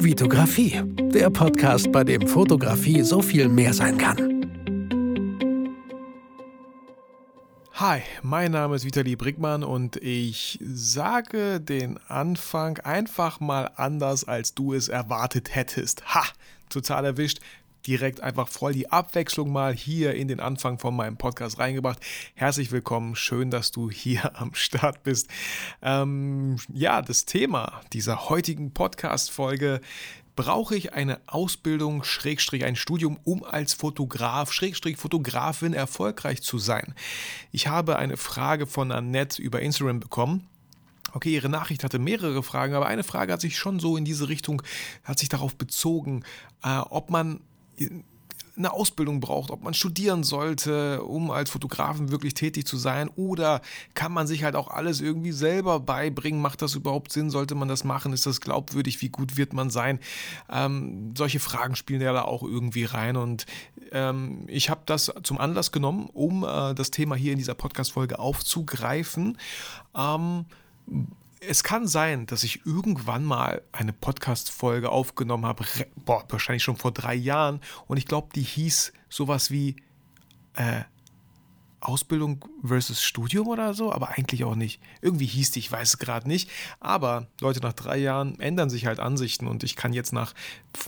Vitografie, der Podcast, bei dem Fotografie so viel mehr sein kann. Hi, mein Name ist Vitali Brickmann und ich sage den Anfang einfach mal anders, als du es erwartet hättest. Ha, total erwischt direkt einfach voll die Abwechslung mal hier in den Anfang von meinem Podcast reingebracht. Herzlich willkommen, schön, dass du hier am Start bist. Ähm, ja, das Thema dieser heutigen Podcast-Folge brauche ich eine Ausbildung, Schrägstrich ein Studium, um als Fotograf, Schrägstrich Fotografin erfolgreich zu sein? Ich habe eine Frage von Annette über Instagram bekommen. Okay, Ihre Nachricht hatte mehrere Fragen, aber eine Frage hat sich schon so in diese Richtung, hat sich darauf bezogen, äh, ob man eine Ausbildung braucht, ob man studieren sollte, um als Fotografen wirklich tätig zu sein oder kann man sich halt auch alles irgendwie selber beibringen, macht das überhaupt Sinn, sollte man das machen, ist das glaubwürdig, wie gut wird man sein? Ähm, solche Fragen spielen ja da auch irgendwie rein. Und ähm, ich habe das zum Anlass genommen, um äh, das Thema hier in dieser Podcast-Folge aufzugreifen. Ähm, es kann sein, dass ich irgendwann mal eine Podcast-Folge aufgenommen habe, boah, wahrscheinlich schon vor drei Jahren, und ich glaube, die hieß sowas wie äh, Ausbildung versus Studium oder so, aber eigentlich auch nicht. Irgendwie hieß die, ich weiß es gerade nicht. Aber Leute, nach drei Jahren ändern sich halt Ansichten und ich kann jetzt nach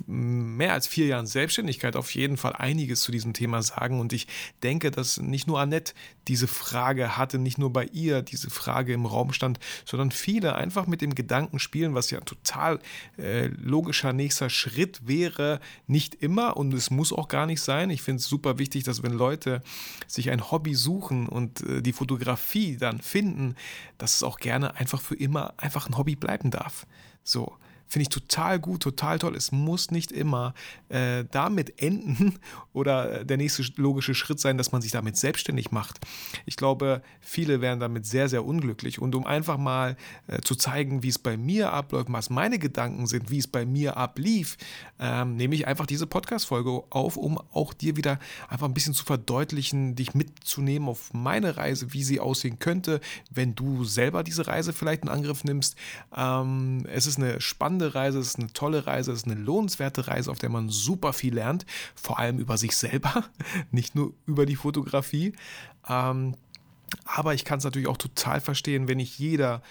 mehr als vier Jahren Selbstständigkeit auf jeden Fall einiges zu diesem Thema sagen. Und ich denke, dass nicht nur Annette diese Frage hatte, nicht nur bei ihr diese Frage im Raum stand, sondern viele einfach mit dem Gedanken spielen, was ja ein total äh, logischer nächster Schritt wäre. Nicht immer und es muss auch gar nicht sein. Ich finde es super wichtig, dass wenn Leute sich ein Hobby suchen und äh, die Fotografie dann finden, dass es auch gerne einfach für immer einfach ein Hobby bleiben darf. So. Finde ich total gut, total toll. Es muss nicht immer äh, damit enden oder der nächste logische Schritt sein, dass man sich damit selbstständig macht. Ich glaube, viele wären damit sehr, sehr unglücklich. Und um einfach mal äh, zu zeigen, wie es bei mir abläuft, was meine Gedanken sind, wie es bei mir ablief, ähm, nehme ich einfach diese Podcast-Folge auf, um auch dir wieder einfach ein bisschen zu verdeutlichen, dich mitzunehmen auf meine Reise, wie sie aussehen könnte, wenn du selber diese Reise vielleicht in Angriff nimmst. Ähm, es ist eine spannende spannende Reise, es ist eine tolle Reise, es ist eine lohnenswerte Reise, auf der man super viel lernt, vor allem über sich selber, nicht nur über die Fotografie. Ähm, aber ich kann es natürlich auch total verstehen, wenn nicht jeder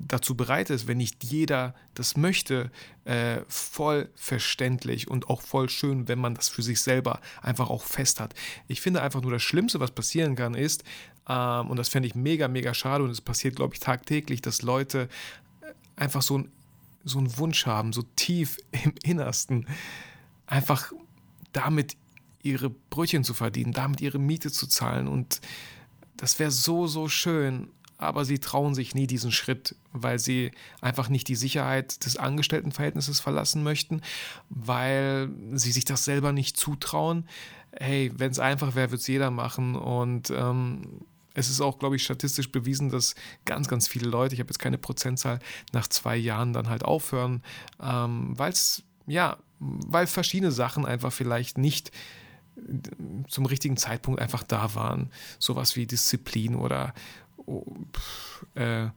dazu bereit ist, wenn nicht jeder das möchte, äh, voll verständlich und auch voll schön, wenn man das für sich selber einfach auch fest hat. Ich finde einfach nur das Schlimmste, was passieren kann, ist, ähm, und das fände ich mega, mega schade und es passiert, glaube ich, tagtäglich, dass Leute einfach so ein so einen Wunsch haben, so tief im Innersten, einfach damit ihre Brötchen zu verdienen, damit ihre Miete zu zahlen. Und das wäre so, so schön. Aber sie trauen sich nie diesen Schritt, weil sie einfach nicht die Sicherheit des Angestelltenverhältnisses verlassen möchten, weil sie sich das selber nicht zutrauen. Hey, wenn es einfach wäre, würde es jeder machen. Und ähm, es ist auch, glaube ich, statistisch bewiesen, dass ganz, ganz viele Leute, ich habe jetzt keine Prozentzahl, nach zwei Jahren dann halt aufhören, ähm, weil es, ja, weil verschiedene Sachen einfach vielleicht nicht zum richtigen Zeitpunkt einfach da waren. Sowas wie Disziplin oder, oh, äh,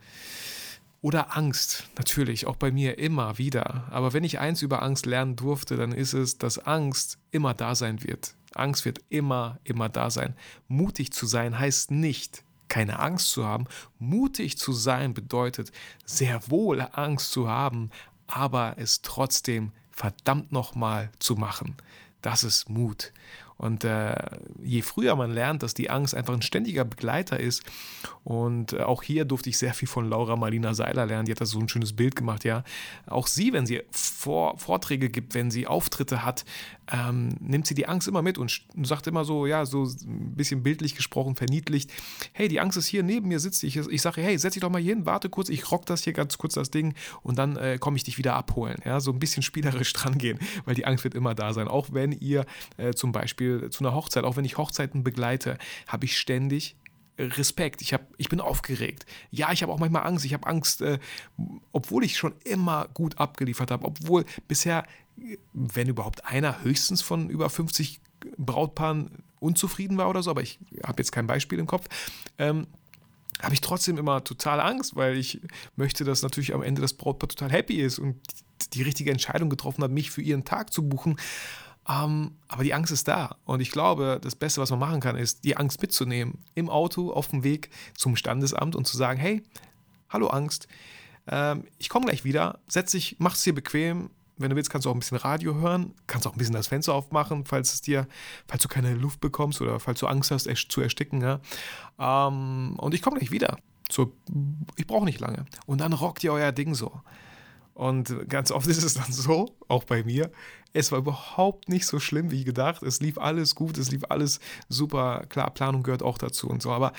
oder Angst, natürlich, auch bei mir immer wieder. Aber wenn ich eins über Angst lernen durfte, dann ist es, dass Angst immer da sein wird. Angst wird immer, immer da sein. Mutig zu sein heißt nicht, keine Angst zu haben. Mutig zu sein bedeutet sehr wohl Angst zu haben, aber es trotzdem verdammt nochmal zu machen. Das ist Mut. Und äh, je früher man lernt, dass die Angst einfach ein ständiger Begleiter ist, und äh, auch hier durfte ich sehr viel von Laura Marlina Seiler lernen, die hat da so ein schönes Bild gemacht, ja. Auch sie, wenn sie Vor Vorträge gibt, wenn sie Auftritte hat, ähm, nimmt sie die Angst immer mit und sagt immer so, ja, so ein bisschen bildlich gesprochen, verniedlicht, hey, die Angst ist hier neben mir, sitzt ich. Ich sage, hey, setz dich doch mal hier hin, warte kurz, ich rock das hier ganz kurz, das Ding, und dann äh, komme ich dich wieder abholen. Ja, so ein bisschen spielerisch dran gehen, weil die Angst wird immer da sein. Auch wenn ihr äh, zum Beispiel zu einer Hochzeit, auch wenn ich Hochzeiten begleite, habe ich ständig Respekt, ich, hab, ich bin aufgeregt. Ja, ich habe auch manchmal Angst. Ich habe Angst, äh, obwohl ich schon immer gut abgeliefert habe, obwohl bisher, wenn überhaupt einer, höchstens von über 50 Brautpaaren unzufrieden war oder so, aber ich habe jetzt kein Beispiel im Kopf. Ähm, habe ich trotzdem immer total Angst, weil ich möchte, dass natürlich am Ende das Brautpaar total happy ist und die richtige Entscheidung getroffen hat, mich für ihren Tag zu buchen. Ähm, aber die Angst ist da. Und ich glaube, das Beste, was man machen kann, ist, die Angst mitzunehmen. Im Auto, auf dem Weg zum Standesamt und zu sagen, hey, hallo Angst, ähm, ich komme gleich wieder, setz dich, mach es dir bequem. Wenn du willst, kannst du auch ein bisschen Radio hören, kannst auch ein bisschen das Fenster aufmachen, falls es dir, falls du keine Luft bekommst oder falls du Angst hast, zu ersticken. Ja? Ähm, und ich komme gleich wieder. So, ich brauche nicht lange. Und dann rockt ihr euer Ding so. Und ganz oft ist es dann so, auch bei mir, es war überhaupt nicht so schlimm wie gedacht. Es lief alles gut, es lief alles super. Klar, Planung gehört auch dazu und so. Aber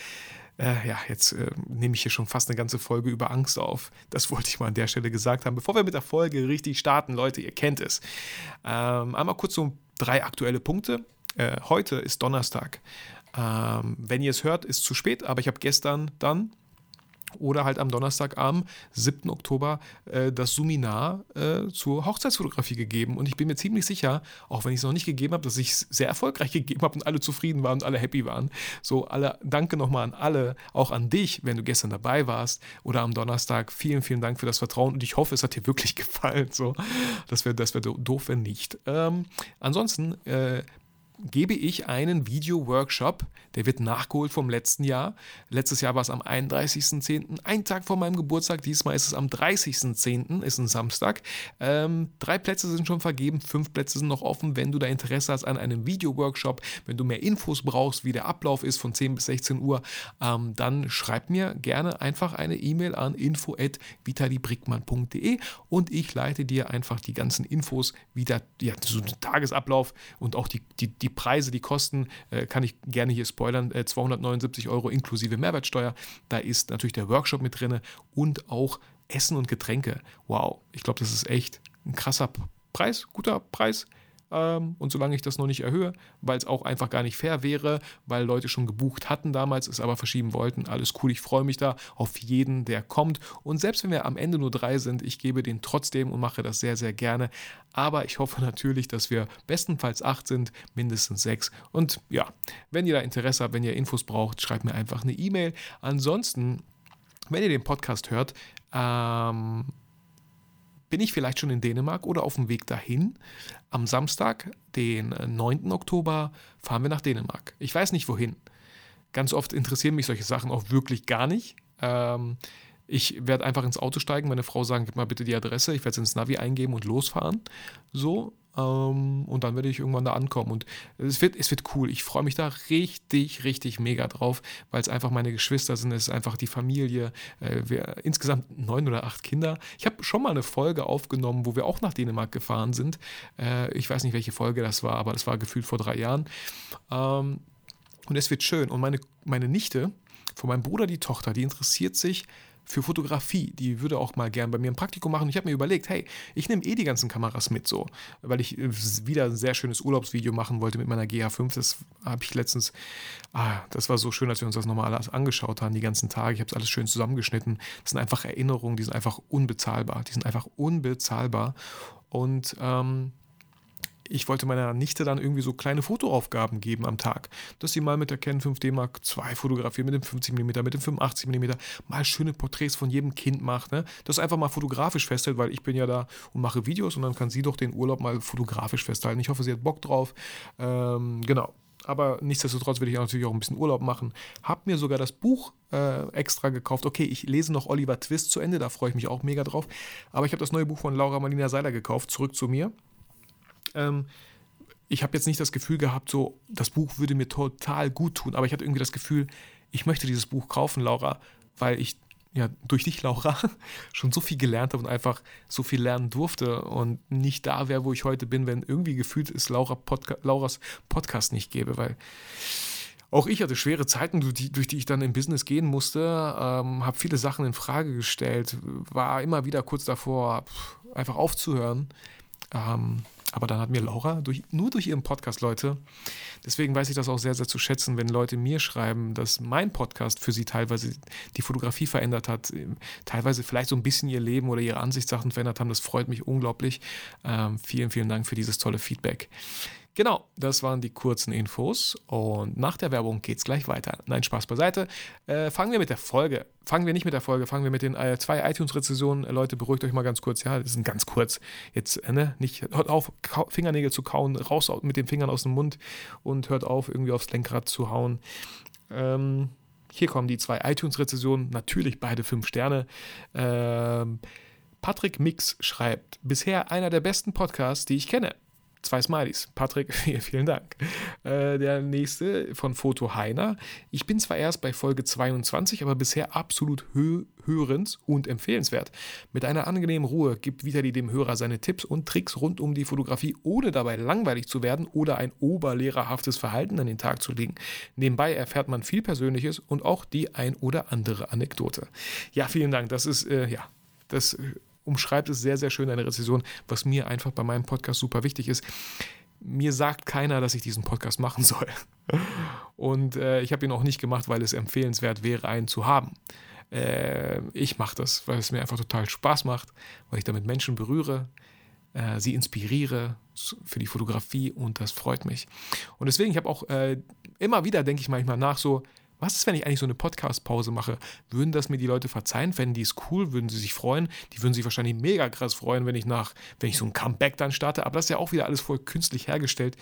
äh, ja, jetzt äh, nehme ich hier schon fast eine ganze Folge über Angst auf. Das wollte ich mal an der Stelle gesagt haben. Bevor wir mit der Folge richtig starten, Leute, ihr kennt es. Ähm, einmal kurz so drei aktuelle Punkte. Äh, heute ist Donnerstag. Ähm, wenn ihr es hört, ist zu spät, aber ich habe gestern dann oder halt am Donnerstag am 7. Oktober äh, das Suminar äh, zur Hochzeitsfotografie gegeben. Und ich bin mir ziemlich sicher, auch wenn ich es noch nicht gegeben habe, dass ich es sehr erfolgreich gegeben habe und alle zufrieden waren und alle happy waren. So, alle, danke nochmal an alle, auch an dich, wenn du gestern dabei warst oder am Donnerstag. Vielen, vielen Dank für das Vertrauen und ich hoffe, es hat dir wirklich gefallen. So, das wäre das wär doof, wenn nicht. Ähm, ansonsten äh, gebe ich einen Video-Workshop, der wird nachgeholt vom letzten Jahr. Letztes Jahr war es am 31.10., ein Tag vor meinem Geburtstag. Diesmal ist es am 30.10., ist ein Samstag. Ähm, drei Plätze sind schon vergeben, fünf Plätze sind noch offen. Wenn du da Interesse hast an einem Video-Workshop, wenn du mehr Infos brauchst, wie der Ablauf ist von 10 bis 16 Uhr, ähm, dann schreib mir gerne einfach eine E-Mail an info.vitalibrickmann.de und ich leite dir einfach die ganzen Infos, wie der, ja, so Tagesablauf und auch die, die, die Preise, die Kosten, äh, kann ich gerne hier spoilern, äh, 279 Euro inklusive Mehrwertsteuer. Da ist natürlich der Workshop mit drin und auch Essen und Getränke. Wow, ich glaube, das ist echt ein krasser Preis, guter Preis. Ähm, und solange ich das noch nicht erhöhe, weil es auch einfach gar nicht fair wäre, weil Leute schon gebucht hatten damals, es aber verschieben wollten, alles cool, ich freue mich da auf jeden, der kommt. Und selbst wenn wir am Ende nur drei sind, ich gebe den trotzdem und mache das sehr, sehr gerne. Aber ich hoffe natürlich, dass wir bestenfalls acht sind, mindestens sechs. Und ja, wenn ihr da Interesse habt, wenn ihr Infos braucht, schreibt mir einfach eine E-Mail. Ansonsten, wenn ihr den Podcast hört, ähm, bin ich vielleicht schon in Dänemark oder auf dem Weg dahin. Am Samstag, den 9. Äh, Oktober, fahren wir nach Dänemark. Ich weiß nicht wohin. Ganz oft interessieren mich solche Sachen auch wirklich gar nicht. Ähm, ich werde einfach ins Auto steigen, meine Frau sagen, gib mal bitte die Adresse, ich werde es ins Navi eingeben und losfahren. So, ähm, und dann werde ich irgendwann da ankommen. Und es wird, es wird cool. Ich freue mich da richtig, richtig mega drauf, weil es einfach meine Geschwister sind. Es ist einfach die Familie. Äh, wir, insgesamt neun oder acht Kinder. Ich habe schon mal eine Folge aufgenommen, wo wir auch nach Dänemark gefahren sind. Äh, ich weiß nicht, welche Folge das war, aber das war gefühlt vor drei Jahren. Ähm, und es wird schön. Und meine, meine Nichte, von meinem Bruder die Tochter, die interessiert sich für Fotografie. Die würde auch mal gern bei mir ein Praktikum machen. Ich habe mir überlegt, hey, ich nehme eh die ganzen Kameras mit so, weil ich äh, wieder ein sehr schönes Urlaubsvideo machen wollte mit meiner GH5. Das habe ich letztens, ah, das war so schön, als wir uns das nochmal alles angeschaut haben, die ganzen Tage. Ich habe es alles schön zusammengeschnitten. Das sind einfach Erinnerungen, die sind einfach unbezahlbar. Die sind einfach unbezahlbar. Und ähm, ich wollte meiner Nichte dann irgendwie so kleine Fotoaufgaben geben am Tag, dass sie mal mit der Canon 5D Mark II fotografiert, mit dem 50 mm, mit dem 85 mm, mal schöne Porträts von jedem Kind macht, ne? das einfach mal fotografisch festhält, weil ich bin ja da und mache Videos und dann kann sie doch den Urlaub mal fotografisch festhalten. Ich hoffe, sie hat Bock drauf. Ähm, genau. Aber nichtsdestotrotz will ich natürlich auch ein bisschen Urlaub machen. Hab mir sogar das Buch äh, extra gekauft. Okay, ich lese noch Oliver Twist zu Ende, da freue ich mich auch mega drauf. Aber ich habe das neue Buch von Laura Marlina Seiler gekauft, zurück zu mir. Ähm, ich habe jetzt nicht das Gefühl gehabt, so, das Buch würde mir total gut tun, aber ich hatte irgendwie das Gefühl, ich möchte dieses Buch kaufen, Laura, weil ich ja durch dich, Laura, schon so viel gelernt habe und einfach so viel lernen durfte und nicht da wäre, wo ich heute bin, wenn irgendwie gefühlt es Laura Podca Lauras Podcast nicht gäbe, weil auch ich hatte schwere Zeiten, durch die, durch die ich dann im Business gehen musste, ähm, habe viele Sachen in Frage gestellt, war immer wieder kurz davor, einfach aufzuhören. Ähm, aber dann hat mir Laura durch, nur durch ihren Podcast, Leute, deswegen weiß ich das auch sehr, sehr zu schätzen, wenn Leute mir schreiben, dass mein Podcast für sie teilweise die Fotografie verändert hat, teilweise vielleicht so ein bisschen ihr Leben oder ihre Ansichtssachen verändert haben. Das freut mich unglaublich. Ähm, vielen, vielen Dank für dieses tolle Feedback. Genau, das waren die kurzen Infos und nach der Werbung geht's gleich weiter. Nein, Spaß beiseite. Äh, fangen wir mit der Folge. Fangen wir nicht mit der Folge, fangen wir mit den äh, zwei iTunes-Rezensionen. Äh, Leute, beruhigt euch mal ganz kurz. Ja, das sind ganz kurz. Jetzt, äh, ne, nicht, hört auf, Fingernägel zu kauen, raus mit den Fingern aus dem Mund und hört auf, irgendwie aufs Lenkrad zu hauen. Ähm, hier kommen die zwei iTunes-Rezensionen, natürlich beide fünf Sterne. Ähm, Patrick Mix schreibt, bisher einer der besten Podcasts, die ich kenne. Zwei Smileys. Patrick, vielen Dank. Äh, der nächste von Foto Heiner. Ich bin zwar erst bei Folge 22, aber bisher absolut hö hörens- und empfehlenswert. Mit einer angenehmen Ruhe gibt Vitali dem Hörer seine Tipps und Tricks rund um die Fotografie, ohne dabei langweilig zu werden oder ein oberlehrerhaftes Verhalten an den Tag zu legen. Nebenbei erfährt man viel Persönliches und auch die ein oder andere Anekdote. Ja, vielen Dank. Das ist, äh, ja, das umschreibt es sehr, sehr schön, eine Rezession, was mir einfach bei meinem Podcast super wichtig ist. Mir sagt keiner, dass ich diesen Podcast machen soll. Und äh, ich habe ihn auch nicht gemacht, weil es empfehlenswert wäre, einen zu haben. Äh, ich mache das, weil es mir einfach total Spaß macht, weil ich damit Menschen berühre, äh, sie inspiriere für die Fotografie und das freut mich. Und deswegen, ich habe auch äh, immer wieder, denke ich manchmal nach, so, was ist, wenn ich eigentlich so eine Podcast-Pause mache? Würden das mir die Leute verzeihen? Fänden die es cool? Würden sie sich freuen? Die würden sich wahrscheinlich mega krass freuen, wenn ich nach, wenn ich so ein Comeback dann starte. Aber das ist ja auch wieder alles voll künstlich hergestellt.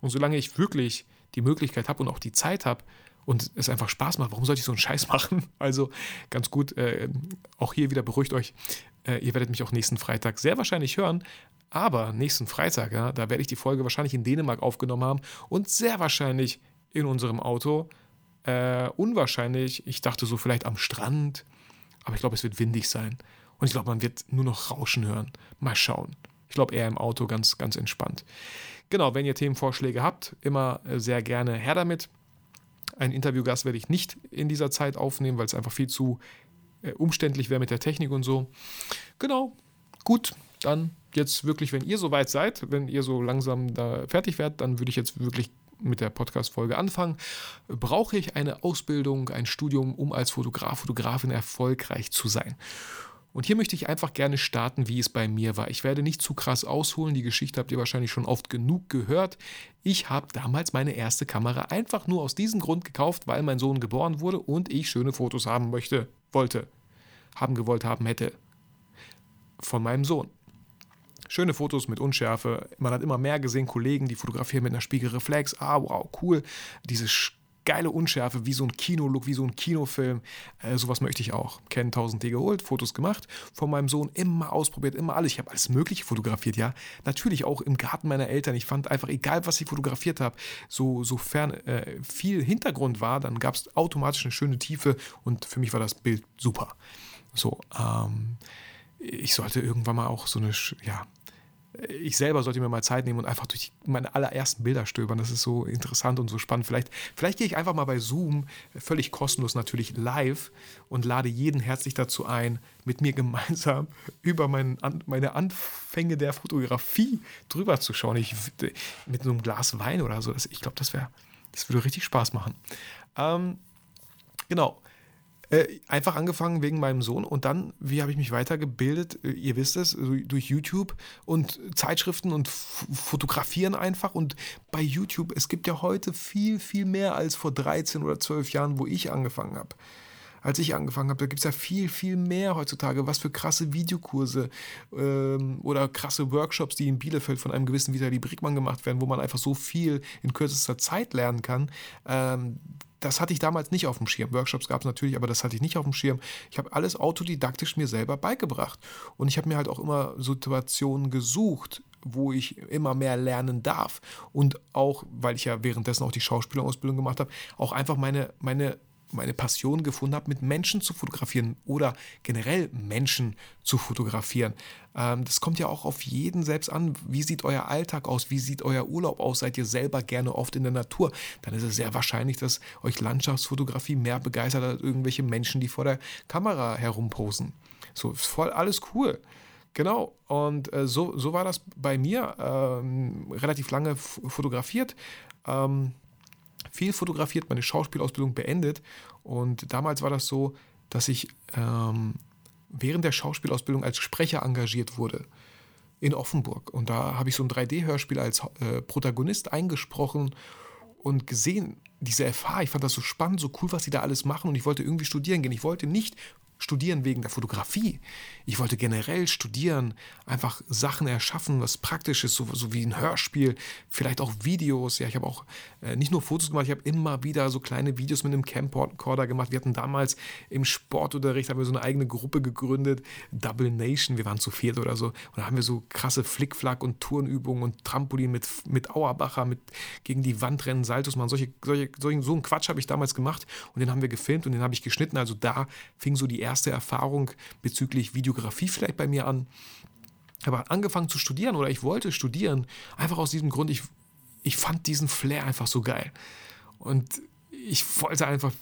Und solange ich wirklich die Möglichkeit habe und auch die Zeit habe, und es einfach Spaß macht. Warum sollte ich so einen Scheiß machen? Also ganz gut, äh, auch hier wieder beruhigt euch. Äh, ihr werdet mich auch nächsten Freitag sehr wahrscheinlich hören. Aber nächsten Freitag, ja, da werde ich die Folge wahrscheinlich in Dänemark aufgenommen haben und sehr wahrscheinlich in unserem Auto äh, unwahrscheinlich. Ich dachte so vielleicht am Strand, aber ich glaube, es wird windig sein. Und ich glaube, man wird nur noch Rauschen hören. Mal schauen. Ich glaube eher im Auto ganz, ganz entspannt. Genau, wenn ihr Themenvorschläge habt, immer äh, sehr gerne her damit. Einen Interviewgast werde ich nicht in dieser Zeit aufnehmen, weil es einfach viel zu äh, umständlich wäre mit der Technik und so. Genau, gut, dann jetzt wirklich, wenn ihr soweit seid, wenn ihr so langsam da fertig werdet, dann würde ich jetzt wirklich mit der Podcast-Folge anfangen. Brauche ich eine Ausbildung, ein Studium, um als Fotograf, Fotografin erfolgreich zu sein? Und hier möchte ich einfach gerne starten, wie es bei mir war. Ich werde nicht zu krass ausholen, die Geschichte habt ihr wahrscheinlich schon oft genug gehört. Ich habe damals meine erste Kamera einfach nur aus diesem Grund gekauft, weil mein Sohn geboren wurde und ich schöne Fotos haben möchte, wollte, haben gewollt haben hätte. Von meinem Sohn schöne Fotos mit Unschärfe. Man hat immer mehr gesehen, Kollegen, die fotografieren mit einer Spiegelreflex. Ah, wow, cool. Diese geile Unschärfe, wie so ein Kinolook, wie so ein Kinofilm. Äh, sowas möchte ich auch. Ken 1000D geholt, Fotos gemacht, von meinem Sohn immer ausprobiert, immer alles. Ich habe alles Mögliche fotografiert, ja. Natürlich auch im Garten meiner Eltern. Ich fand einfach, egal was ich fotografiert habe, so, sofern äh, viel Hintergrund war, dann gab es automatisch eine schöne Tiefe und für mich war das Bild super. So, ähm, ich sollte irgendwann mal auch so eine, ja, ich selber sollte mir mal Zeit nehmen und einfach durch meine allerersten Bilder stöbern. Das ist so interessant und so spannend. Vielleicht, vielleicht gehe ich einfach mal bei Zoom, völlig kostenlos natürlich live und lade jeden herzlich dazu ein, mit mir gemeinsam über mein, meine Anfänge der Fotografie drüber zu schauen. Ich, mit so einem Glas Wein oder so. Ich glaube, das wäre, das würde richtig Spaß machen. Ähm, genau. Äh, einfach angefangen wegen meinem Sohn und dann, wie habe ich mich weitergebildet? Äh, ihr wisst es, durch YouTube und Zeitschriften und Fotografieren einfach. Und bei YouTube, es gibt ja heute viel, viel mehr als vor 13 oder 12 Jahren, wo ich angefangen habe als ich angefangen habe. Da gibt es ja viel, viel mehr heutzutage. Was für krasse Videokurse ähm, oder krasse Workshops, die in Bielefeld von einem gewissen Vitali Brickmann gemacht werden, wo man einfach so viel in kürzester Zeit lernen kann. Ähm, das hatte ich damals nicht auf dem Schirm. Workshops gab es natürlich, aber das hatte ich nicht auf dem Schirm. Ich habe alles autodidaktisch mir selber beigebracht. Und ich habe mir halt auch immer Situationen gesucht, wo ich immer mehr lernen darf. Und auch, weil ich ja währenddessen auch die Schauspielausbildung gemacht habe, auch einfach meine, meine meine Passion gefunden habe, mit Menschen zu fotografieren oder generell Menschen zu fotografieren. Ähm, das kommt ja auch auf jeden selbst an. Wie sieht euer Alltag aus? Wie sieht euer Urlaub aus? Seid ihr selber gerne oft in der Natur? Dann ist es sehr wahrscheinlich, dass euch Landschaftsfotografie mehr begeistert als irgendwelche Menschen, die vor der Kamera herumposen. So, ist voll alles cool. Genau, und äh, so, so war das bei mir. Ähm, relativ lange fotografiert. Ähm, viel fotografiert, meine Schauspielausbildung beendet. Und damals war das so, dass ich ähm, während der Schauspielausbildung als Sprecher engagiert wurde. in Offenburg. Und da habe ich so ein 3D-Hörspiel als äh, Protagonist eingesprochen und gesehen, diese FH, ich fand das so spannend, so cool, was sie da alles machen und ich wollte irgendwie studieren gehen. Ich wollte nicht studieren wegen der Fotografie. Ich wollte generell studieren, einfach Sachen erschaffen, was Praktisches, so, so wie ein Hörspiel, vielleicht auch Videos. Ja, ich habe auch äh, nicht nur Fotos gemacht, ich habe immer wieder so kleine Videos mit einem Camcorder gemacht. Wir hatten damals im Sportunterricht haben wir so eine eigene Gruppe gegründet, Double Nation. Wir waren zu viert oder so. Und da haben wir so krasse Flickflack und Turnübungen und Trampolin mit, mit Auerbacher, mit gegen die Wand rennen, Saltos machen. Solche, solche, so einen Quatsch habe ich damals gemacht und den haben wir gefilmt und den habe ich geschnitten. Also da fing so die erste erste Erfahrung bezüglich Videografie vielleicht bei mir an. Aber angefangen zu studieren oder ich wollte studieren, einfach aus diesem Grund, ich, ich fand diesen Flair einfach so geil. Und ich wollte einfach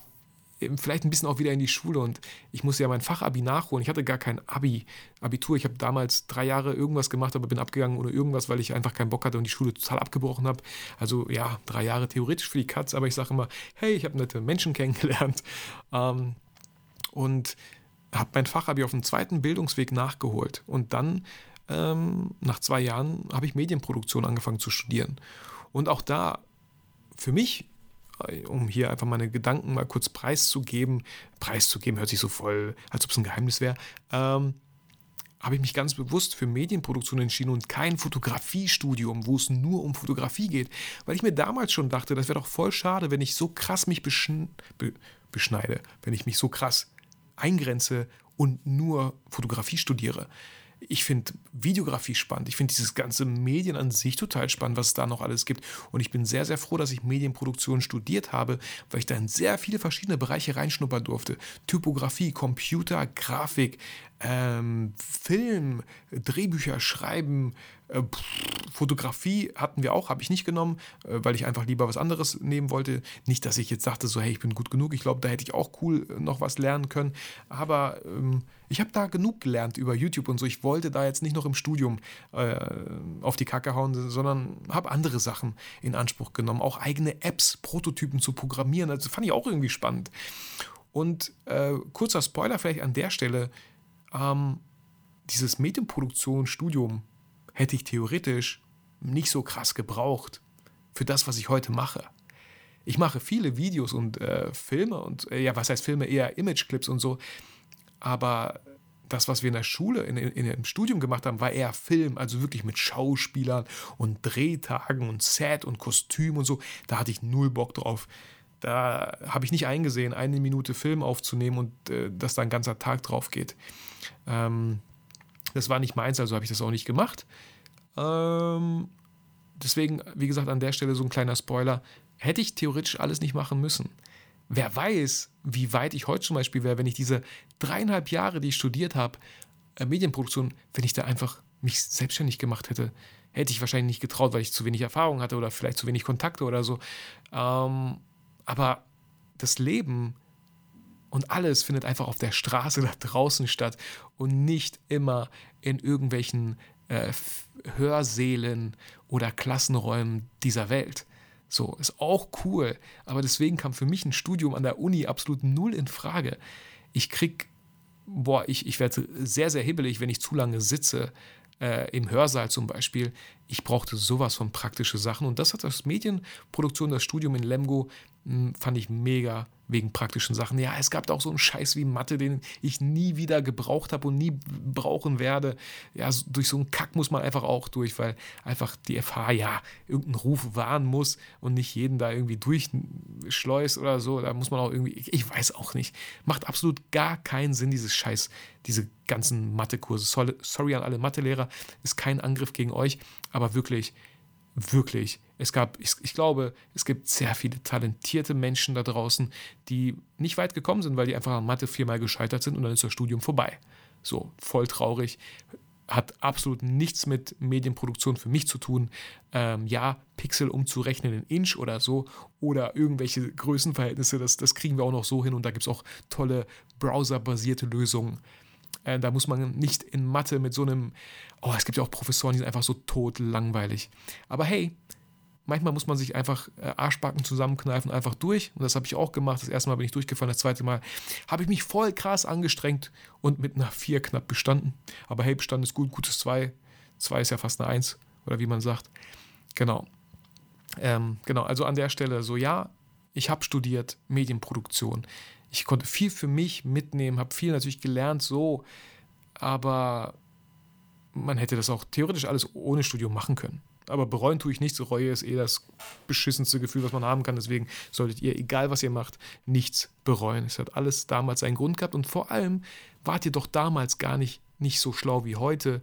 vielleicht ein bisschen auch wieder in die Schule und ich musste ja mein Fachabi nachholen. Ich hatte gar kein Abi, Abitur. Ich habe damals drei Jahre irgendwas gemacht, aber bin abgegangen oder irgendwas, weil ich einfach keinen Bock hatte und die Schule total abgebrochen habe. Also ja, drei Jahre theoretisch für die Katz, aber ich sage immer, hey, ich habe nette Menschen kennengelernt. Ähm, und habe mein Fachabi auf dem zweiten Bildungsweg nachgeholt und dann ähm, nach zwei Jahren habe ich Medienproduktion angefangen zu studieren. Und auch da für mich, äh, um hier einfach meine Gedanken mal kurz preiszugeben, preiszugeben hört sich so voll, als ob es ein Geheimnis wäre, ähm, habe ich mich ganz bewusst für Medienproduktion entschieden und kein Fotografiestudium, wo es nur um Fotografie geht, weil ich mir damals schon dachte, das wäre doch voll schade, wenn ich so krass mich beschn be beschneide, wenn ich mich so krass eingrenze und nur Fotografie studiere. Ich finde Videografie spannend. Ich finde dieses ganze Medien an sich total spannend, was es da noch alles gibt. Und ich bin sehr, sehr froh, dass ich Medienproduktion studiert habe, weil ich da in sehr viele verschiedene Bereiche reinschnuppern durfte. Typografie, Computer, Grafik, ähm, Film, Drehbücher schreiben, äh, Fotografie hatten wir auch, habe ich nicht genommen, äh, weil ich einfach lieber was anderes nehmen wollte. Nicht, dass ich jetzt dachte, so, hey, ich bin gut genug. Ich glaube, da hätte ich auch cool äh, noch was lernen können. Aber ähm, ich habe da genug gelernt über YouTube und so. Ich wollte da jetzt nicht noch im Studium äh, auf die Kacke hauen, sondern habe andere Sachen in Anspruch genommen. Auch eigene Apps, Prototypen zu programmieren. Also fand ich auch irgendwie spannend. Und äh, kurzer Spoiler vielleicht an der Stelle. Ähm, dieses Medienproduktion, Studium, hätte ich theoretisch nicht so krass gebraucht für das, was ich heute mache. Ich mache viele Videos und äh, Filme und, äh, ja, was heißt Filme, eher Imageclips und so, aber das, was wir in der Schule, in, in, dem Studium gemacht haben, war eher Film, also wirklich mit Schauspielern und Drehtagen und Set und Kostüm und so. Da hatte ich null Bock drauf. Da habe ich nicht eingesehen, eine Minute Film aufzunehmen und äh, dass da ein ganzer Tag drauf geht. Ähm, das war nicht meins, also habe ich das auch nicht gemacht. Ähm, deswegen, wie gesagt, an der Stelle so ein kleiner Spoiler. Hätte ich theoretisch alles nicht machen müssen. Wer weiß, wie weit ich heute zum Beispiel wäre, wenn ich diese dreieinhalb Jahre, die ich studiert habe, äh, Medienproduktion, wenn ich da einfach mich selbstständig gemacht hätte, hätte ich wahrscheinlich nicht getraut, weil ich zu wenig Erfahrung hatte oder vielleicht zu wenig Kontakte oder so. Ähm, aber das Leben und alles findet einfach auf der Straße da draußen statt und nicht immer in irgendwelchen äh, Hörsälen oder Klassenräumen dieser Welt. So, ist auch cool. Aber deswegen kam für mich ein Studium an der Uni absolut null in Frage. Ich krieg, boah, ich, ich werde sehr, sehr hibbelig, wenn ich zu lange sitze, äh, im Hörsaal zum Beispiel. Ich brauchte sowas von praktische Sachen. Und das hat das Medienproduktion, das Studium in Lemgo, fand ich mega wegen praktischen Sachen. Ja, es gab auch so einen Scheiß wie Mathe, den ich nie wieder gebraucht habe und nie brauchen werde. Ja, durch so einen Kack muss man einfach auch durch, weil einfach die FH ja irgendeinen Ruf wahren muss und nicht jeden da irgendwie durchschleust oder so. Da muss man auch irgendwie, ich, ich weiß auch nicht. Macht absolut gar keinen Sinn, dieses Scheiß, diese ganzen Mathekurse. Sorry an alle Mathelehrer, ist kein Angriff gegen euch, aber wirklich, wirklich es gab, ich, ich, glaube, es gibt sehr viele talentierte Menschen da draußen, die nicht weit gekommen sind, weil die einfach an Mathe viermal gescheitert sind und dann ist das Studium vorbei. So, voll traurig. Hat absolut nichts mit Medienproduktion für mich zu tun. Ähm, ja, Pixel umzurechnen in Inch oder so oder irgendwelche Größenverhältnisse, das, das kriegen wir auch noch so hin und da gibt es auch tolle browserbasierte Lösungen. Äh, da muss man nicht in Mathe mit so einem, oh, es gibt ja auch Professoren, die sind einfach so tot langweilig. Aber hey, manchmal muss man sich einfach äh, Arschbacken zusammenkneifen, einfach durch. Und das habe ich auch gemacht. Das erste Mal bin ich durchgefallen, das zweite Mal habe ich mich voll krass angestrengt und mit einer 4 knapp bestanden. Aber hey, bestanden ist gut, gutes 2. 2 ist ja fast eine 1 oder wie man sagt. Genau. Ähm, genau, also an der Stelle so, ja, ich habe studiert Medienproduktion. Ich konnte viel für mich mitnehmen, habe viel natürlich gelernt, so, aber man hätte das auch theoretisch alles ohne Studium machen können. Aber bereuen tue ich nichts. Reue ist eh das beschissenste Gefühl, was man haben kann. Deswegen solltet ihr, egal was ihr macht, nichts bereuen. Es hat alles damals einen Grund gehabt und vor allem wart ihr doch damals gar nicht, nicht so schlau wie heute.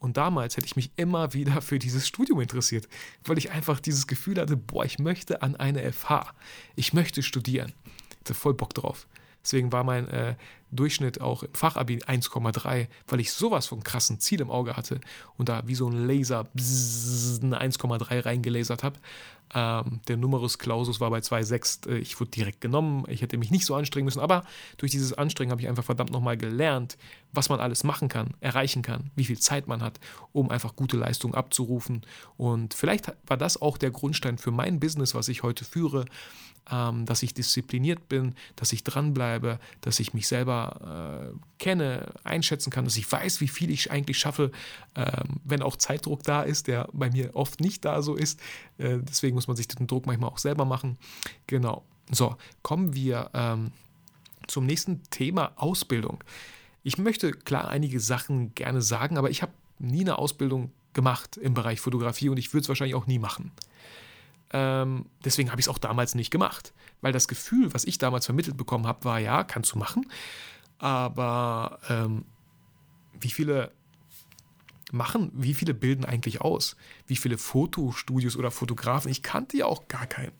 Und damals hätte ich mich immer wieder für dieses Studium interessiert, weil ich einfach dieses Gefühl hatte, boah, ich möchte an eine FH. Ich möchte studieren. Ich hatte voll Bock drauf. Deswegen war mein äh, Durchschnitt auch im Fachabi 1,3, weil ich sowas von krassen Ziel im Auge hatte und da wie so ein Laser bzzz, eine 1,3 reingelasert habe. Ähm, der Numerus Clausus war bei 2,6. Äh, ich wurde direkt genommen. Ich hätte mich nicht so anstrengen müssen, aber durch dieses Anstrengen habe ich einfach verdammt nochmal gelernt, was man alles machen kann, erreichen kann, wie viel Zeit man hat, um einfach gute Leistungen abzurufen. Und vielleicht war das auch der Grundstein für mein Business, was ich heute führe, ähm, dass ich diszipliniert bin, dass ich dranbleibe, dass ich mich selber äh, kenne, einschätzen kann, dass ich weiß, wie viel ich eigentlich schaffe, ähm, wenn auch Zeitdruck da ist, der bei mir oft nicht da so ist. Äh, deswegen muss man sich den Druck manchmal auch selber machen. Genau. So, kommen wir ähm, zum nächsten Thema Ausbildung. Ich möchte klar einige Sachen gerne sagen, aber ich habe nie eine Ausbildung gemacht im Bereich Fotografie und ich würde es wahrscheinlich auch nie machen. Ähm, deswegen habe ich es auch damals nicht gemacht, weil das Gefühl, was ich damals vermittelt bekommen habe, war ja, kannst du machen, aber ähm, wie viele machen, wie viele bilden eigentlich aus? Wie viele Fotostudios oder Fotografen? Ich kannte ja auch gar keinen.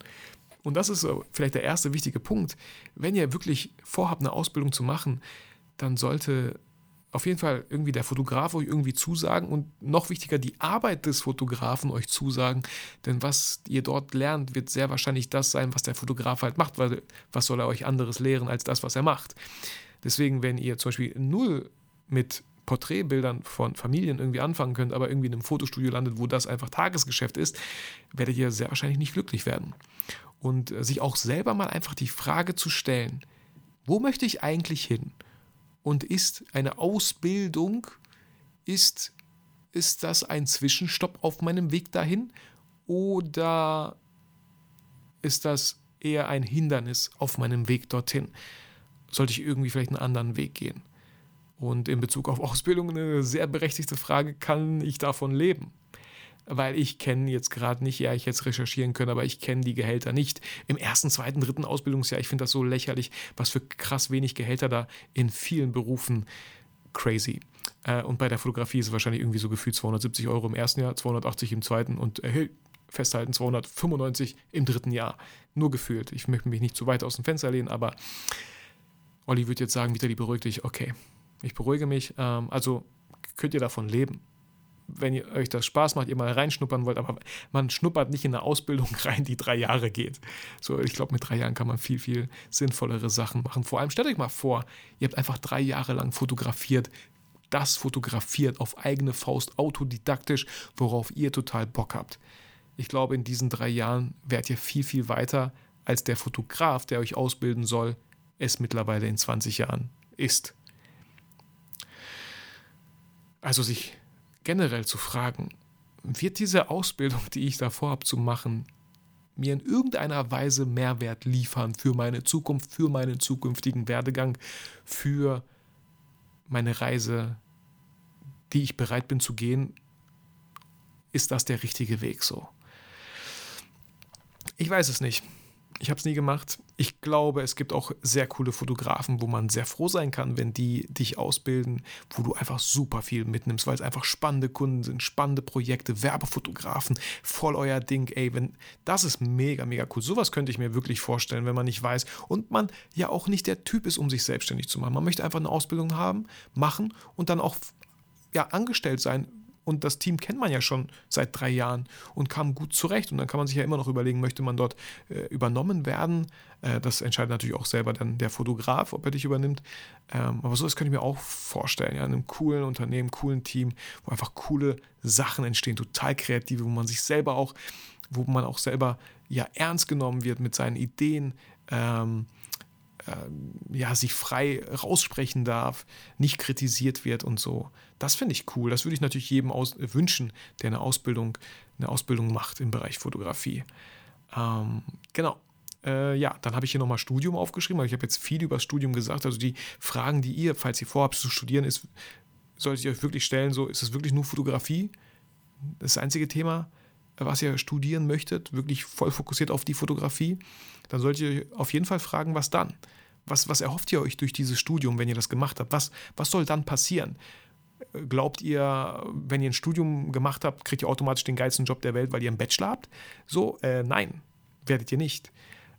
Und das ist vielleicht der erste wichtige Punkt. Wenn ihr wirklich vorhabt, eine Ausbildung zu machen, dann sollte auf jeden Fall irgendwie der Fotograf euch irgendwie zusagen und noch wichtiger die Arbeit des Fotografen euch zusagen, denn was ihr dort lernt, wird sehr wahrscheinlich das sein, was der Fotograf halt macht, weil was soll er euch anderes lehren als das, was er macht. Deswegen, wenn ihr zum Beispiel null mit Porträtbildern von Familien irgendwie anfangen könnt, aber irgendwie in einem Fotostudio landet, wo das einfach Tagesgeschäft ist, werdet ihr sehr wahrscheinlich nicht glücklich werden. Und äh, sich auch selber mal einfach die Frage zu stellen, wo möchte ich eigentlich hin? und ist eine Ausbildung, ist, ist das ein Zwischenstopp auf meinem Weg dahin oder ist das eher ein Hindernis auf meinem Weg dorthin? Sollte ich irgendwie vielleicht einen anderen Weg gehen? Und in Bezug auf Ausbildung eine sehr berechtigte Frage, kann ich davon leben? weil ich kenne jetzt gerade nicht, ja, ich hätte es recherchieren können, aber ich kenne die Gehälter nicht. Im ersten, zweiten, dritten Ausbildungsjahr, ich finde das so lächerlich, was für krass wenig Gehälter da in vielen Berufen crazy. Äh, und bei der Fotografie ist es wahrscheinlich irgendwie so gefühlt 270 Euro im ersten Jahr, 280 im zweiten und äh, festhalten 295 im dritten Jahr. Nur gefühlt. Ich möchte mich nicht zu weit aus dem Fenster lehnen, aber Olli wird jetzt sagen, Vitali, beruhig dich. Okay, ich beruhige mich. Ähm, also könnt ihr davon leben wenn ihr euch das Spaß macht, ihr mal reinschnuppern wollt, aber man schnuppert nicht in eine Ausbildung rein, die drei Jahre geht. So, ich glaube, mit drei Jahren kann man viel, viel sinnvollere Sachen machen. Vor allem stellt euch mal vor, ihr habt einfach drei Jahre lang fotografiert, das fotografiert auf eigene Faust, autodidaktisch, worauf ihr total Bock habt. Ich glaube, in diesen drei Jahren werdet ihr viel, viel weiter als der Fotograf, der euch ausbilden soll, es mittlerweile in 20 Jahren ist. Also sich generell zu fragen, wird diese Ausbildung, die ich davor habe zu machen, mir in irgendeiner Weise Mehrwert liefern für meine Zukunft, für meinen zukünftigen Werdegang, für meine Reise, die ich bereit bin zu gehen, ist das der richtige Weg so? Ich weiß es nicht. Ich habe es nie gemacht. Ich glaube, es gibt auch sehr coole Fotografen, wo man sehr froh sein kann, wenn die dich ausbilden, wo du einfach super viel mitnimmst, weil es einfach spannende Kunden sind, spannende Projekte, Werbefotografen, voll euer Ding. Ey, wenn das ist mega, mega cool. Sowas könnte ich mir wirklich vorstellen, wenn man nicht weiß und man ja auch nicht der Typ ist, um sich selbstständig zu machen. Man möchte einfach eine Ausbildung haben, machen und dann auch ja, angestellt sein, und das Team kennt man ja schon seit drei Jahren und kam gut zurecht. Und dann kann man sich ja immer noch überlegen, möchte man dort äh, übernommen werden? Äh, das entscheidet natürlich auch selber dann der Fotograf, ob er dich übernimmt. Ähm, aber so das könnte ich mir auch vorstellen, ja, in einem coolen Unternehmen, coolen Team, wo einfach coole Sachen entstehen, total kreative, wo man sich selber auch, wo man auch selber ja ernst genommen wird mit seinen Ideen. Ähm, äh, ja, sich frei raussprechen darf, nicht kritisiert wird und so. Das finde ich cool. Das würde ich natürlich jedem aus wünschen, der eine Ausbildung, eine Ausbildung macht im Bereich Fotografie. Ähm, genau. Äh, ja, dann habe ich hier nochmal Studium aufgeschrieben, weil ich habe jetzt viel über Studium gesagt. Also die Fragen, die ihr, falls ihr vorhabt zu studieren, ist, solltet ihr euch wirklich stellen, so ist es wirklich nur Fotografie? Das einzige Thema, was ihr studieren möchtet, wirklich voll fokussiert auf die Fotografie, dann solltet ihr auf jeden Fall fragen, was dann? Was, was erhofft ihr euch durch dieses Studium, wenn ihr das gemacht habt? Was, was soll dann passieren? Glaubt ihr, wenn ihr ein Studium gemacht habt, kriegt ihr automatisch den geilsten Job der Welt, weil ihr einen Bachelor habt? So, äh, nein, werdet ihr nicht.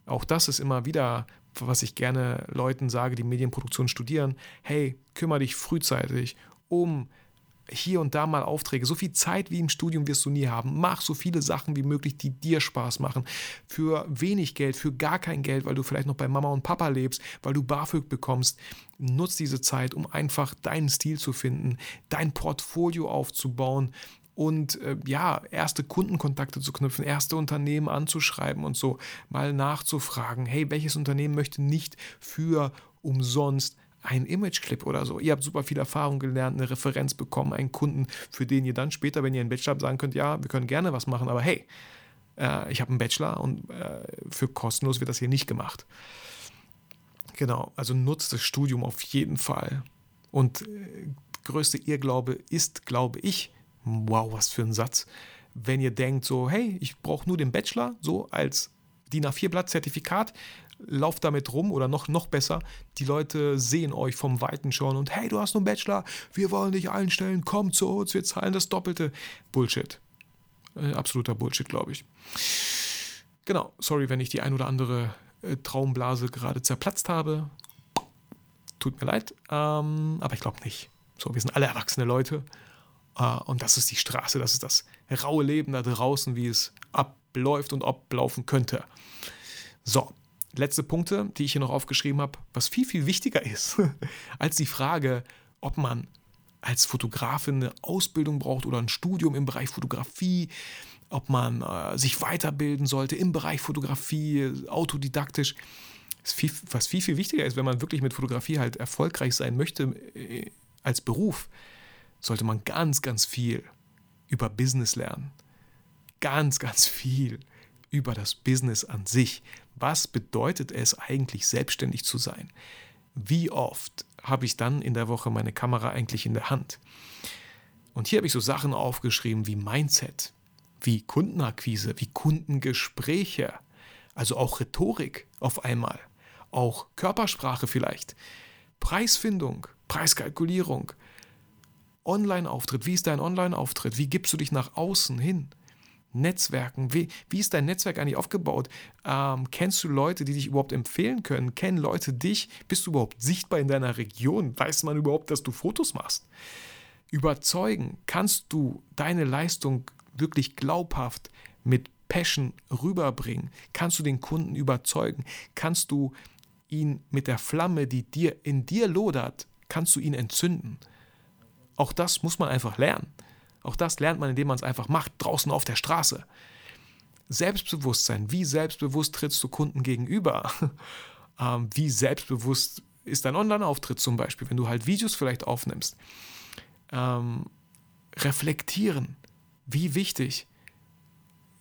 Auch das ist immer wieder, was ich gerne Leuten sage, die Medienproduktion studieren. Hey, kümmere dich frühzeitig um hier und da mal Aufträge. So viel Zeit wie im Studium wirst du nie haben. Mach so viele Sachen wie möglich, die dir Spaß machen. Für wenig Geld, für gar kein Geld, weil du vielleicht noch bei Mama und Papa lebst, weil du BAföG bekommst. Nutz diese Zeit, um einfach deinen Stil zu finden, dein Portfolio aufzubauen und äh, ja, erste Kundenkontakte zu knüpfen, erste Unternehmen anzuschreiben und so mal nachzufragen, hey, welches Unternehmen möchte nicht für umsonst ein Imageclip oder so. Ihr habt super viel Erfahrung gelernt, eine Referenz bekommen, einen Kunden, für den ihr dann später, wenn ihr einen Bachelor habt, sagen könnt, ja, wir können gerne was machen, aber hey, äh, ich habe einen Bachelor und äh, für kostenlos wird das hier nicht gemacht. Genau, also nutzt das Studium auf jeden Fall. Und äh, größte Irrglaube ist, glaube ich, wow, was für ein Satz, wenn ihr denkt so, hey, ich brauche nur den Bachelor, so als DIN A4-Blatt-Zertifikat, lauft damit rum oder noch, noch besser, die Leute sehen euch vom Weiten schon und hey, du hast nur einen Bachelor, wir wollen dich einstellen, komm zu uns, wir zahlen das Doppelte. Bullshit. Äh, absoluter Bullshit, glaube ich. Genau, sorry, wenn ich die ein oder andere äh, Traumblase gerade zerplatzt habe. Tut mir leid, ähm, aber ich glaube nicht. So, wir sind alle erwachsene Leute. Äh, und das ist die Straße, das ist das raue Leben da draußen, wie es abläuft und ablaufen könnte. So, letzte Punkte, die ich hier noch aufgeschrieben habe, was viel, viel wichtiger ist als die Frage, ob man als Fotografin eine Ausbildung braucht oder ein Studium im Bereich Fotografie, ob man äh, sich weiterbilden sollte im Bereich Fotografie, autodidaktisch. Viel, was viel, viel wichtiger ist, wenn man wirklich mit Fotografie halt erfolgreich sein möchte äh, als Beruf, sollte man ganz, ganz viel über Business lernen. Ganz, ganz viel über das Business an sich. Was bedeutet es eigentlich, selbstständig zu sein? Wie oft habe ich dann in der Woche meine Kamera eigentlich in der Hand? Und hier habe ich so Sachen aufgeschrieben wie Mindset, wie Kundenakquise, wie Kundengespräche, also auch Rhetorik auf einmal, auch Körpersprache vielleicht, Preisfindung, Preiskalkulierung, Online-Auftritt, wie ist dein Online-Auftritt, wie gibst du dich nach außen hin? Netzwerken? Wie, wie ist dein Netzwerk eigentlich aufgebaut? Ähm, kennst du Leute, die dich überhaupt empfehlen können? Kennen Leute dich? Bist du überhaupt sichtbar in deiner Region? Weiß man überhaupt, dass du Fotos machst? Überzeugen, kannst du deine Leistung wirklich glaubhaft mit Passion rüberbringen? Kannst du den Kunden überzeugen? Kannst du ihn mit der Flamme, die dir in dir lodert, kannst du ihn entzünden? Auch das muss man einfach lernen. Auch das lernt man, indem man es einfach macht, draußen auf der Straße. Selbstbewusstsein, wie selbstbewusst trittst du Kunden gegenüber? ähm, wie selbstbewusst ist dein Online-Auftritt zum Beispiel, wenn du halt Videos vielleicht aufnimmst? Ähm, reflektieren, wie wichtig.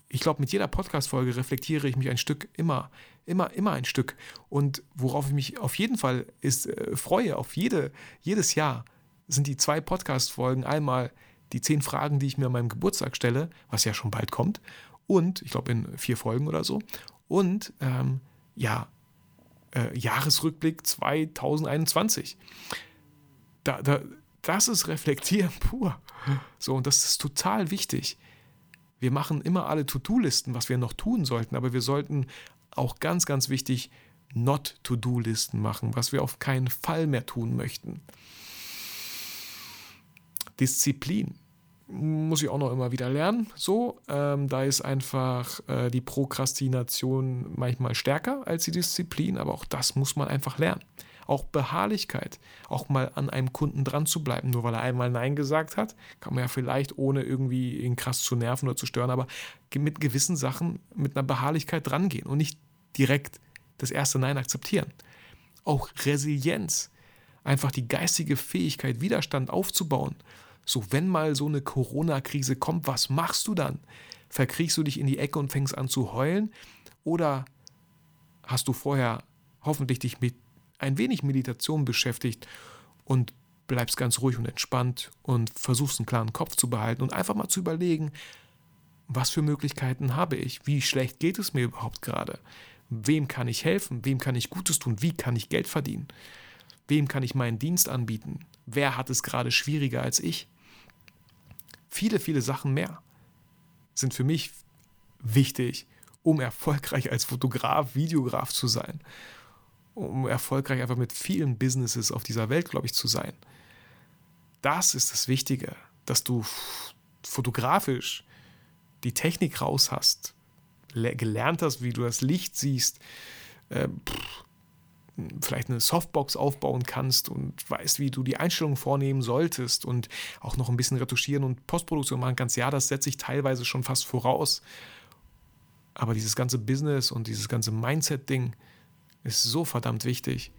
Ich glaube, mit jeder Podcast-Folge reflektiere ich mich ein Stück immer, immer, immer ein Stück. Und worauf ich mich auf jeden Fall ist, äh, freue, auf jede, jedes Jahr, sind die zwei Podcast-Folgen einmal die zehn Fragen, die ich mir an meinem Geburtstag stelle, was ja schon bald kommt, und ich glaube in vier Folgen oder so, und ähm, ja, äh, Jahresrückblick 2021. Da, da, das ist Reflektieren pur. So, und das ist total wichtig. Wir machen immer alle To-Do-Listen, was wir noch tun sollten, aber wir sollten auch ganz, ganz wichtig Not-To-Do-Listen machen, was wir auf keinen Fall mehr tun möchten. Disziplin muss ich auch noch immer wieder lernen. So, ähm, da ist einfach äh, die Prokrastination manchmal stärker als die Disziplin, aber auch das muss man einfach lernen. Auch Beharrlichkeit, auch mal an einem Kunden dran zu bleiben. Nur weil er einmal Nein gesagt hat, kann man ja vielleicht, ohne irgendwie ihn krass zu nerven oder zu stören, aber mit gewissen Sachen mit einer Beharrlichkeit drangehen und nicht direkt das erste Nein akzeptieren. auch Resilienz, einfach die geistige Fähigkeit, Widerstand aufzubauen. So, wenn mal so eine Corona-Krise kommt, was machst du dann? Verkriechst du dich in die Ecke und fängst an zu heulen? Oder hast du vorher hoffentlich dich mit ein wenig Meditation beschäftigt und bleibst ganz ruhig und entspannt und versuchst einen klaren Kopf zu behalten und einfach mal zu überlegen, was für Möglichkeiten habe ich? Wie schlecht geht es mir überhaupt gerade? Wem kann ich helfen? Wem kann ich Gutes tun? Wie kann ich Geld verdienen? Wem kann ich meinen Dienst anbieten? Wer hat es gerade schwieriger als ich? Viele, viele Sachen mehr sind für mich wichtig, um erfolgreich als Fotograf, Videograf zu sein. Um erfolgreich einfach mit vielen Businesses auf dieser Welt, glaube ich, zu sein. Das ist das Wichtige, dass du fotografisch die Technik raus hast, gelernt hast, wie du das Licht siehst, äh, vielleicht eine Softbox aufbauen kannst und weißt, wie du die Einstellungen vornehmen solltest und auch noch ein bisschen retuschieren und Postproduktion machen kannst, ja, das setze ich teilweise schon fast voraus. Aber dieses ganze Business und dieses ganze Mindset-Ding ist so verdammt wichtig.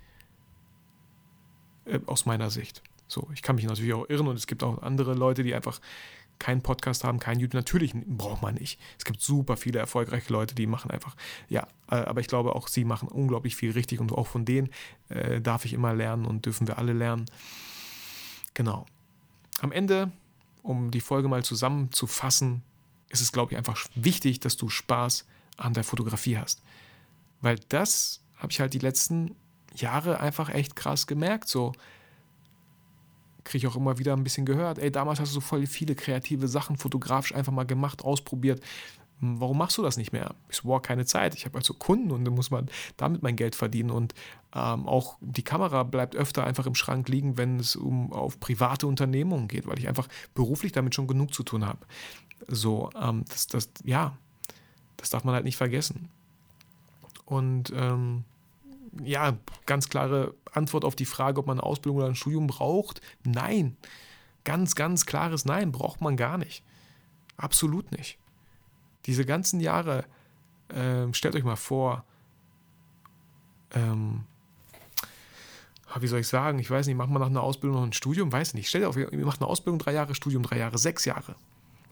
Äh, aus meiner Sicht. So, ich kann mich natürlich auch irren und es gibt auch andere Leute, die einfach keinen Podcast haben, kein YouTube. Natürlich braucht man nicht. Es gibt super viele erfolgreiche Leute, die machen einfach, ja, äh, aber ich glaube auch, sie machen unglaublich viel richtig und auch von denen äh, darf ich immer lernen und dürfen wir alle lernen. Genau. Am Ende, um die Folge mal zusammenzufassen, ist es, glaube ich, einfach wichtig, dass du Spaß an der Fotografie hast. Weil das habe ich halt die letzten Jahre einfach echt krass gemerkt. So, kriege ich auch immer wieder ein bisschen gehört, ey, damals hast du so voll viele kreative Sachen fotografisch einfach mal gemacht, ausprobiert. Hm, warum machst du das nicht mehr? Ich so, boah, keine Zeit. Ich habe also Kunden und dann muss man damit mein Geld verdienen. Und ähm, auch die Kamera bleibt öfter einfach im Schrank liegen, wenn es um auf private Unternehmungen geht, weil ich einfach beruflich damit schon genug zu tun habe. So, ähm, das, das, ja, das darf man halt nicht vergessen. Und ähm, ja, ganz klare Antwort auf die Frage, ob man eine Ausbildung oder ein Studium braucht. Nein. Ganz, ganz klares Nein, braucht man gar nicht. Absolut nicht. Diese ganzen Jahre, äh, stellt euch mal vor, ähm, wie soll ich sagen, ich weiß nicht, macht man nach einer Ausbildung noch ein Studium? Weiß nicht. Stellt auf, ihr macht eine Ausbildung drei Jahre, Studium drei Jahre, sechs Jahre.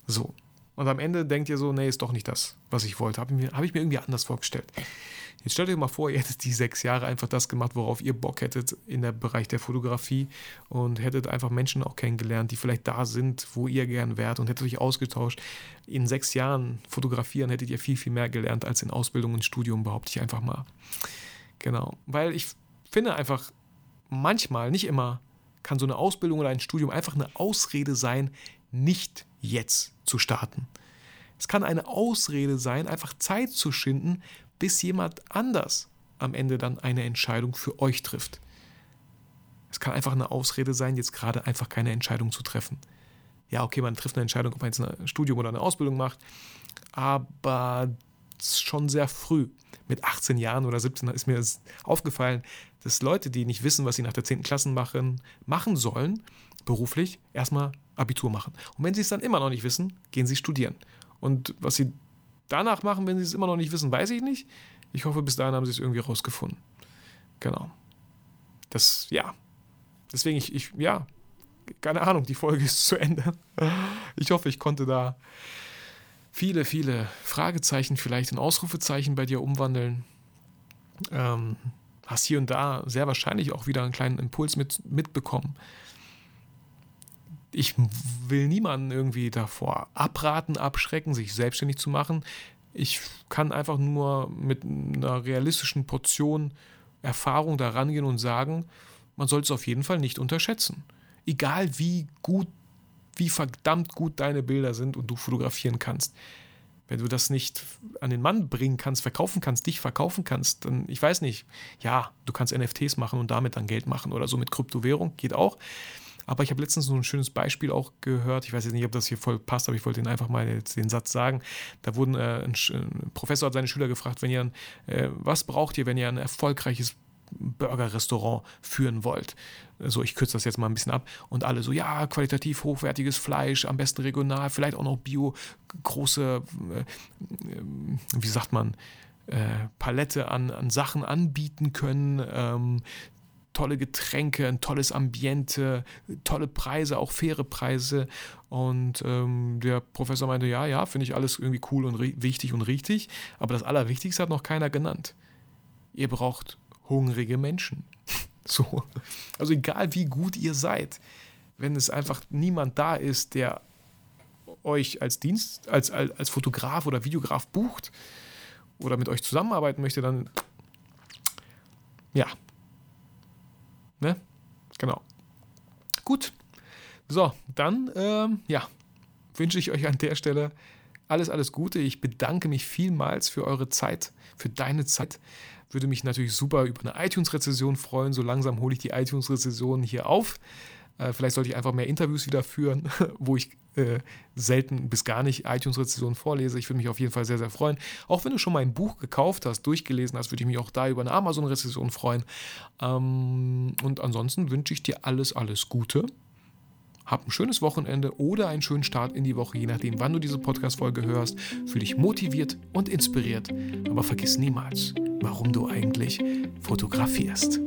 So. Und am Ende denkt ihr so, nee, ist doch nicht das, was ich wollte. Habe ich, hab ich mir irgendwie anders vorgestellt. Jetzt stellt euch mal vor, ihr hättet die sechs Jahre einfach das gemacht, worauf ihr Bock hättet in der Bereich der Fotografie und hättet einfach Menschen auch kennengelernt, die vielleicht da sind, wo ihr gern wärt und hättet euch ausgetauscht. In sechs Jahren fotografieren hättet ihr viel, viel mehr gelernt als in Ausbildung und Studium, behaupte ich einfach mal. Genau, weil ich finde einfach, manchmal, nicht immer, kann so eine Ausbildung oder ein Studium einfach eine Ausrede sein, nicht jetzt zu starten. Es kann eine Ausrede sein, einfach Zeit zu schinden, bis jemand anders am Ende dann eine Entscheidung für euch trifft. Es kann einfach eine Ausrede sein, jetzt gerade einfach keine Entscheidung zu treffen. Ja, okay, man trifft eine Entscheidung, ob man jetzt ein Studium oder eine Ausbildung macht, aber schon sehr früh. Mit 18 Jahren oder 17 ist mir aufgefallen, dass Leute, die nicht wissen, was sie nach der 10. Klasse machen, machen sollen, beruflich, erstmal Abitur machen. Und wenn sie es dann immer noch nicht wissen, gehen sie studieren. Und was sie danach machen, wenn sie es immer noch nicht wissen, weiß ich nicht. Ich hoffe, bis dahin haben sie es irgendwie rausgefunden. Genau. Das, ja. Deswegen, ich, ich, ja, keine Ahnung, die Folge ist zu Ende. Ich hoffe, ich konnte da viele, viele Fragezeichen vielleicht in Ausrufezeichen bei dir umwandeln. Ähm, hast hier und da sehr wahrscheinlich auch wieder einen kleinen Impuls mit, mitbekommen ich will niemanden irgendwie davor abraten, abschrecken, sich selbstständig zu machen. Ich kann einfach nur mit einer realistischen Portion Erfahrung da rangehen und sagen, man sollte es auf jeden Fall nicht unterschätzen. Egal wie gut, wie verdammt gut deine Bilder sind und du fotografieren kannst. Wenn du das nicht an den Mann bringen kannst, verkaufen kannst, dich verkaufen kannst, dann, ich weiß nicht, ja, du kannst NFTs machen und damit dann Geld machen oder so mit Kryptowährung, geht auch. Aber ich habe letztens so ein schönes Beispiel auch gehört. Ich weiß jetzt nicht, ob das hier voll passt, aber ich wollte Ihnen einfach mal jetzt den Satz sagen. Da wurden äh, ein, ein, Professor hat seine Schüler gefragt, wenn ihr, äh, was braucht ihr, wenn ihr ein erfolgreiches Burger-Restaurant führen wollt. So, ich kürze das jetzt mal ein bisschen ab. Und alle so, ja, qualitativ hochwertiges Fleisch, am besten regional, vielleicht auch noch Bio, große, äh, wie sagt man, äh, Palette an, an Sachen anbieten können. Ähm, tolle Getränke, ein tolles Ambiente, tolle Preise, auch faire Preise. Und ähm, der Professor meinte, ja, ja, finde ich alles irgendwie cool und wichtig und richtig. Aber das Allerwichtigste hat noch keiner genannt. Ihr braucht hungrige Menschen. so. Also egal wie gut ihr seid, wenn es einfach niemand da ist, der euch als Dienst, als, als, als Fotograf oder Videograf bucht oder mit euch zusammenarbeiten möchte, dann ja, Ne? Genau. Gut. So, dann, ähm, ja, wünsche ich euch an der Stelle alles, alles Gute. Ich bedanke mich vielmals für eure Zeit, für deine Zeit. Würde mich natürlich super über eine iTunes-Rezession freuen. So langsam hole ich die iTunes-Rezession hier auf. Äh, vielleicht sollte ich einfach mehr Interviews wieder führen, wo ich äh, selten bis gar nicht iTunes-Rezensionen vorlese. Ich würde mich auf jeden Fall sehr, sehr freuen. Auch wenn du schon mein Buch gekauft hast, durchgelesen hast, würde ich mich auch da über eine Amazon-Rezension freuen. Ähm, und ansonsten wünsche ich dir alles, alles Gute. Hab ein schönes Wochenende oder einen schönen Start in die Woche, je nachdem, wann du diese Podcast-Folge hörst. Fühl dich motiviert und inspiriert. Aber vergiss niemals, warum du eigentlich fotografierst.